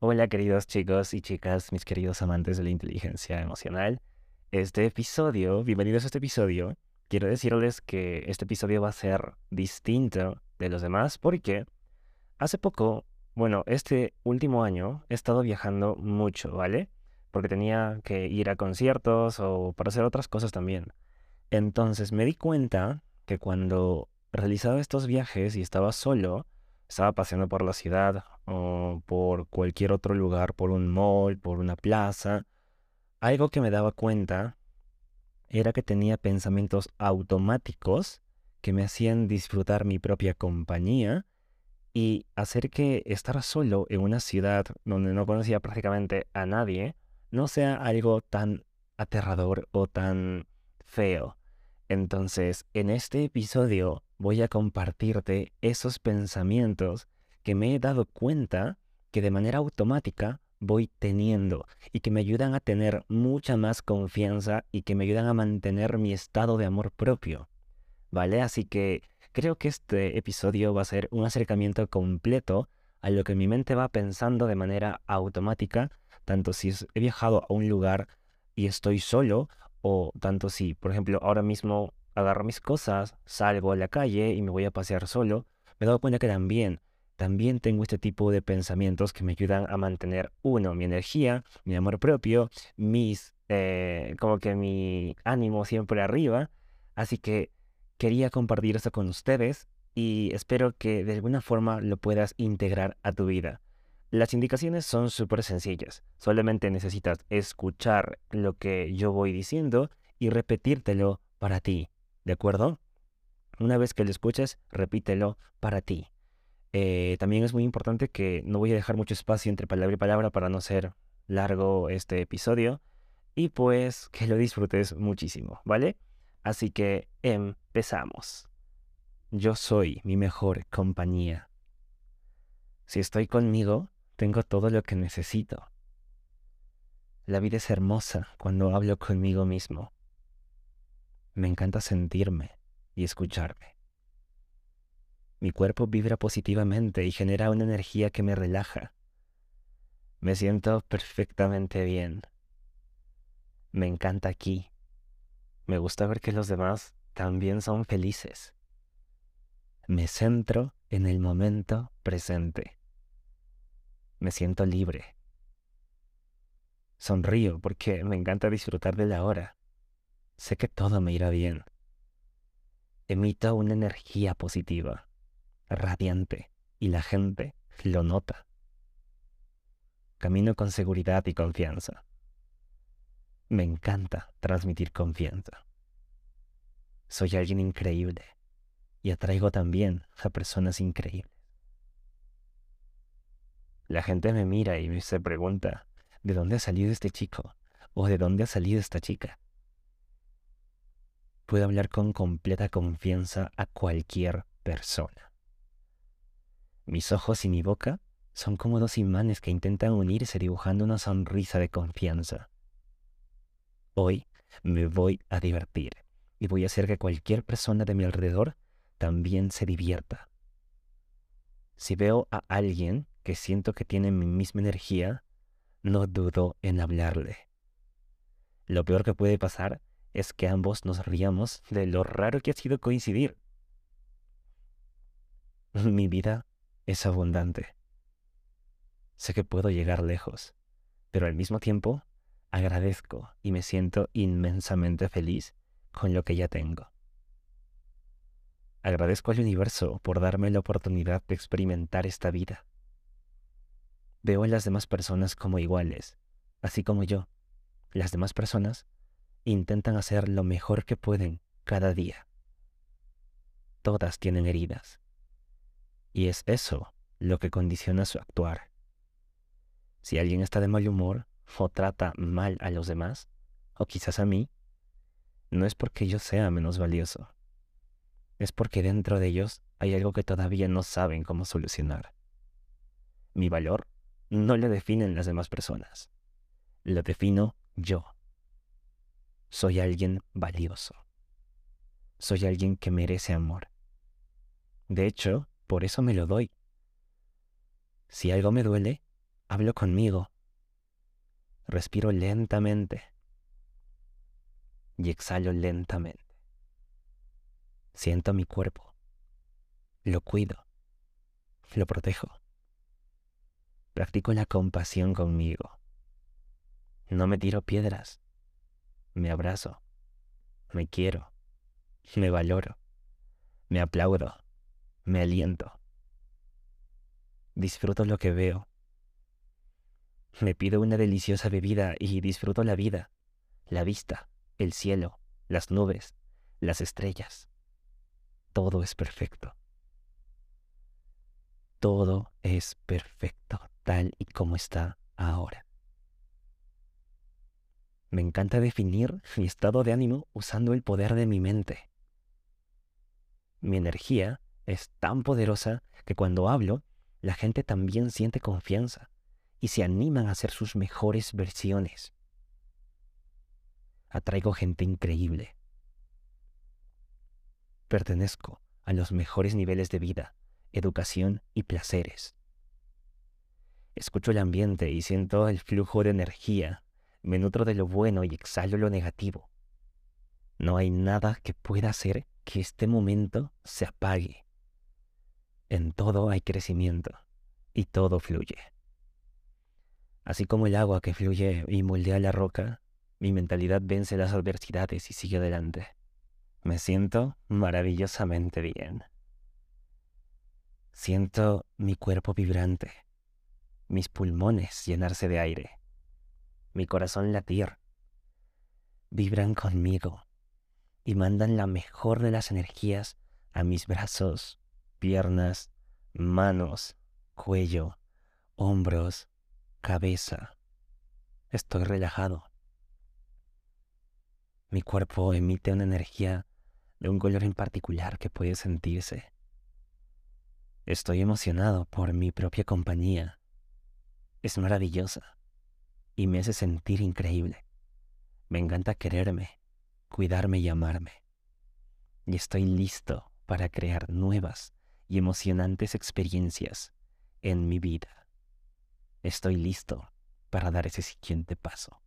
Hola queridos chicos y chicas, mis queridos amantes de la inteligencia emocional. Este episodio, bienvenidos a este episodio. Quiero decirles que este episodio va a ser distinto de los demás porque hace poco, bueno, este último año he estado viajando mucho, ¿vale? Porque tenía que ir a conciertos o para hacer otras cosas también. Entonces me di cuenta que cuando realizaba estos viajes y estaba solo, estaba paseando por la ciudad o por cualquier otro lugar, por un mall, por una plaza, algo que me daba cuenta era que tenía pensamientos automáticos que me hacían disfrutar mi propia compañía y hacer que estar solo en una ciudad donde no conocía prácticamente a nadie no sea algo tan aterrador o tan feo. Entonces, en este episodio voy a compartirte esos pensamientos que me he dado cuenta que de manera automática voy teniendo y que me ayudan a tener mucha más confianza y que me ayudan a mantener mi estado de amor propio. ¿Vale? Así que creo que este episodio va a ser un acercamiento completo a lo que mi mente va pensando de manera automática, tanto si he viajado a un lugar y estoy solo o tanto si, por ejemplo, ahora mismo agarro mis cosas, salgo a la calle y me voy a pasear solo, me he dado cuenta que también, también tengo este tipo de pensamientos que me ayudan a mantener, uno, mi energía, mi amor propio, mis, eh, como que mi ánimo siempre arriba. Así que quería compartir esto con ustedes y espero que de alguna forma lo puedas integrar a tu vida. Las indicaciones son súper sencillas. Solamente necesitas escuchar lo que yo voy diciendo y repetírtelo para ti. ¿De acuerdo? Una vez que lo escuches, repítelo para ti. Eh, también es muy importante que no voy a dejar mucho espacio entre palabra y palabra para no ser largo este episodio. Y pues que lo disfrutes muchísimo, ¿vale? Así que empezamos. Yo soy mi mejor compañía. Si estoy conmigo, tengo todo lo que necesito. La vida es hermosa cuando hablo conmigo mismo. Me encanta sentirme y escucharme. Mi cuerpo vibra positivamente y genera una energía que me relaja. Me siento perfectamente bien. Me encanta aquí. Me gusta ver que los demás también son felices. Me centro en el momento presente. Me siento libre. Sonrío porque me encanta disfrutar de la hora. Sé que todo me irá bien. Emito una energía positiva, radiante, y la gente lo nota. Camino con seguridad y confianza. Me encanta transmitir confianza. Soy alguien increíble y atraigo también a personas increíbles. La gente me mira y se pregunta, ¿de dónde ha salido este chico? ¿O de dónde ha salido esta chica? Puedo hablar con completa confianza a cualquier persona. Mis ojos y mi boca son como dos imanes que intentan unirse dibujando una sonrisa de confianza. Hoy me voy a divertir y voy a hacer que cualquier persona de mi alrededor también se divierta. Si veo a alguien que siento que tiene mi misma energía, no dudo en hablarle. Lo peor que puede pasar es que ambos nos riamos de lo raro que ha sido coincidir. Mi vida es abundante. Sé que puedo llegar lejos, pero al mismo tiempo agradezco y me siento inmensamente feliz con lo que ya tengo. Agradezco al universo por darme la oportunidad de experimentar esta vida. Veo a las demás personas como iguales, así como yo. Las demás personas intentan hacer lo mejor que pueden cada día. Todas tienen heridas. Y es eso lo que condiciona su actuar. Si alguien está de mal humor o trata mal a los demás, o quizás a mí, no es porque yo sea menos valioso. Es porque dentro de ellos hay algo que todavía no saben cómo solucionar. Mi valor no lo definen las demás personas. Lo defino yo. Soy alguien valioso. Soy alguien que merece amor. De hecho, por eso me lo doy. Si algo me duele, hablo conmigo. Respiro lentamente y exhalo lentamente. Siento mi cuerpo. Lo cuido. Lo protejo. Practico la compasión conmigo. No me tiro piedras. Me abrazo. Me quiero. Me valoro. Me aplaudo. Me aliento. Disfruto lo que veo. Me pido una deliciosa bebida y disfruto la vida, la vista, el cielo, las nubes, las estrellas. Todo es perfecto. Todo es perfecto tal y como está ahora. Me encanta definir mi estado de ánimo usando el poder de mi mente. Mi energía es tan poderosa que cuando hablo, la gente también siente confianza y se animan a ser sus mejores versiones. Atraigo gente increíble. Pertenezco a los mejores niveles de vida, educación y placeres. Escucho el ambiente y siento el flujo de energía me nutro de lo bueno y exhalo lo negativo. No hay nada que pueda hacer que este momento se apague. En todo hay crecimiento y todo fluye. Así como el agua que fluye y moldea la roca, mi mentalidad vence las adversidades y sigue adelante. Me siento maravillosamente bien. Siento mi cuerpo vibrante, mis pulmones llenarse de aire mi corazón latir. Vibran conmigo y mandan la mejor de las energías a mis brazos, piernas, manos, cuello, hombros, cabeza. Estoy relajado. Mi cuerpo emite una energía de un color en particular que puede sentirse. Estoy emocionado por mi propia compañía. Es maravillosa y me hace sentir increíble. Me encanta quererme, cuidarme y amarme. Y estoy listo para crear nuevas y emocionantes experiencias en mi vida. Estoy listo para dar ese siguiente paso.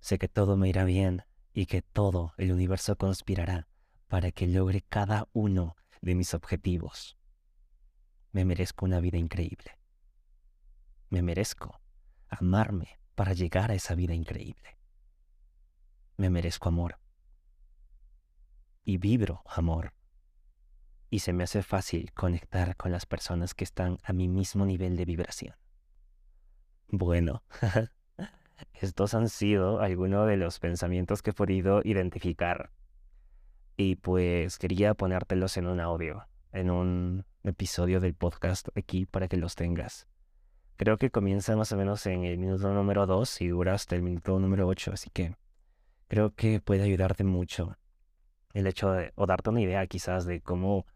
Sé que todo me irá bien y que todo el universo conspirará para que logre cada uno de mis objetivos. Me merezco una vida increíble. Me merezco amarme para llegar a esa vida increíble. Me merezco amor. Y vibro amor. Y se me hace fácil conectar con las personas que están a mi mismo nivel de vibración. Bueno, estos han sido algunos de los pensamientos que he podido identificar. Y pues quería ponértelos en un audio, en un episodio del podcast aquí para que los tengas. Creo que comienza más o menos en el minuto número 2 y dura hasta el minuto número 8, así que creo que puede ayudarte mucho el hecho de, o darte una idea quizás de cómo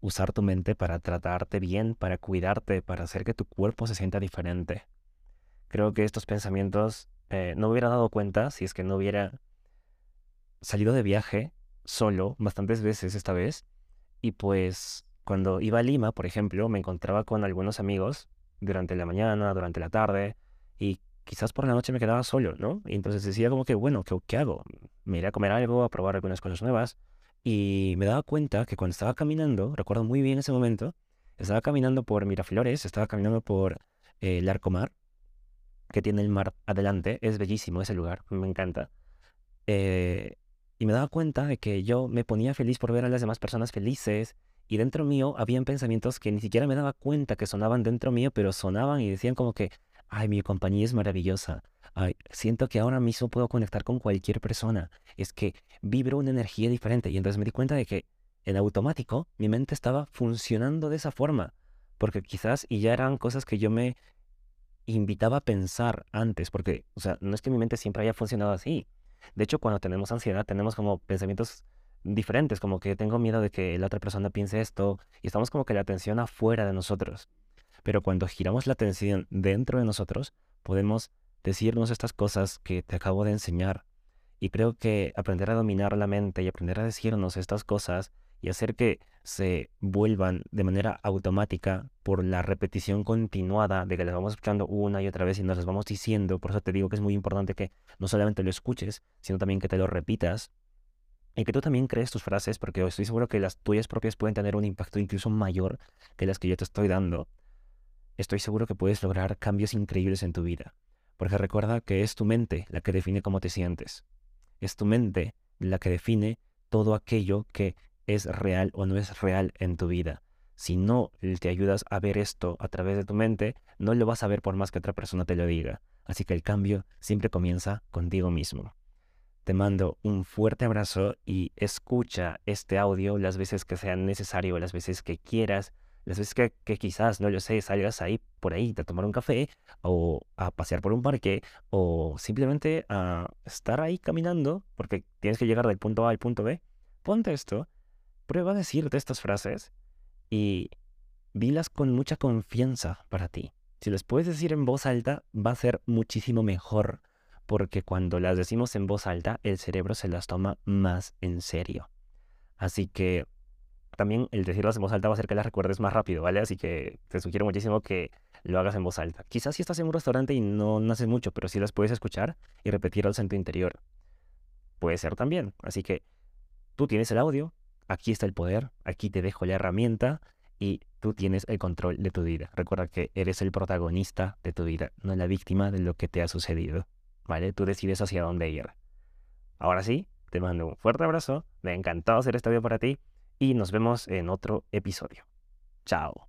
usar tu mente para tratarte bien, para cuidarte, para hacer que tu cuerpo se sienta diferente. Creo que estos pensamientos eh, no hubiera dado cuenta si es que no hubiera salido de viaje solo bastantes veces esta vez. Y pues cuando iba a Lima, por ejemplo, me encontraba con algunos amigos durante la mañana, durante la tarde, y quizás por la noche me quedaba solo, ¿no? Y entonces decía como que, bueno, ¿qué, qué hago? Me iré a comer algo, a probar algunas cosas nuevas, y me daba cuenta que cuando estaba caminando, recuerdo muy bien ese momento, estaba caminando por Miraflores, estaba caminando por eh, el Arcomar, que tiene el mar adelante, es bellísimo ese lugar, me encanta. Eh, y me daba cuenta de que yo me ponía feliz por ver a las demás personas felices y dentro mío habían pensamientos que ni siquiera me daba cuenta que sonaban dentro mío, pero sonaban y decían como que, ay, mi compañía es maravillosa. Ay, siento que ahora mismo puedo conectar con cualquier persona. Es que vibro una energía diferente. Y entonces me di cuenta de que en automático mi mente estaba funcionando de esa forma. Porque quizás, y ya eran cosas que yo me invitaba a pensar antes, porque, o sea, no es que mi mente siempre haya funcionado así. De hecho, cuando tenemos ansiedad, tenemos como pensamientos diferentes, como que tengo miedo de que la otra persona piense esto y estamos como que la atención afuera de nosotros. Pero cuando giramos la atención dentro de nosotros, podemos decirnos estas cosas que te acabo de enseñar. Y creo que aprender a dominar la mente y aprender a decirnos estas cosas y hacer que se vuelvan de manera automática por la repetición continuada de que las vamos escuchando una y otra vez y nos las vamos diciendo. Por eso te digo que es muy importante que no solamente lo escuches, sino también que te lo repitas y que tú también crees tus frases, porque estoy seguro que las tuyas propias pueden tener un impacto incluso mayor que las que yo te estoy dando. Estoy seguro que puedes lograr cambios increíbles en tu vida. Porque recuerda que es tu mente la que define cómo te sientes. Es tu mente la que define todo aquello que es real o no es real en tu vida. Si no te ayudas a ver esto a través de tu mente, no lo vas a ver por más que otra persona te lo diga. Así que el cambio siempre comienza contigo mismo. Te mando un fuerte abrazo y escucha este audio las veces que sea necesario, las veces que quieras, las veces que, quizás, no lo sé, salgas ahí por ahí a tomar un café o a pasear por un parque o simplemente a estar ahí caminando porque tienes que llegar del punto A al punto B. Ponte esto Prueba a decirte estas frases y dilas con mucha confianza para ti. Si las puedes decir en voz alta, va a ser muchísimo mejor, porque cuando las decimos en voz alta, el cerebro se las toma más en serio. Así que también el decirlas en voz alta va a hacer que las recuerdes más rápido, ¿vale? Así que te sugiero muchísimo que lo hagas en voz alta. Quizás si estás en un restaurante y no, haces mucho, pero sí las puedes escuchar y repetirlas en tu interior. Puede ser también. Así que tú tienes el audio, aquí está el poder, aquí te dejo la herramienta y tú tienes el control de tu vida. Recuerda que eres el protagonista de tu vida, no la víctima de lo que te ha sucedido. ¿Vale? Tú decides hacia dónde ir. Ahora sí, te mando un fuerte abrazo, me ha encantado hacer este video para ti y nos vemos en otro episodio. Chao.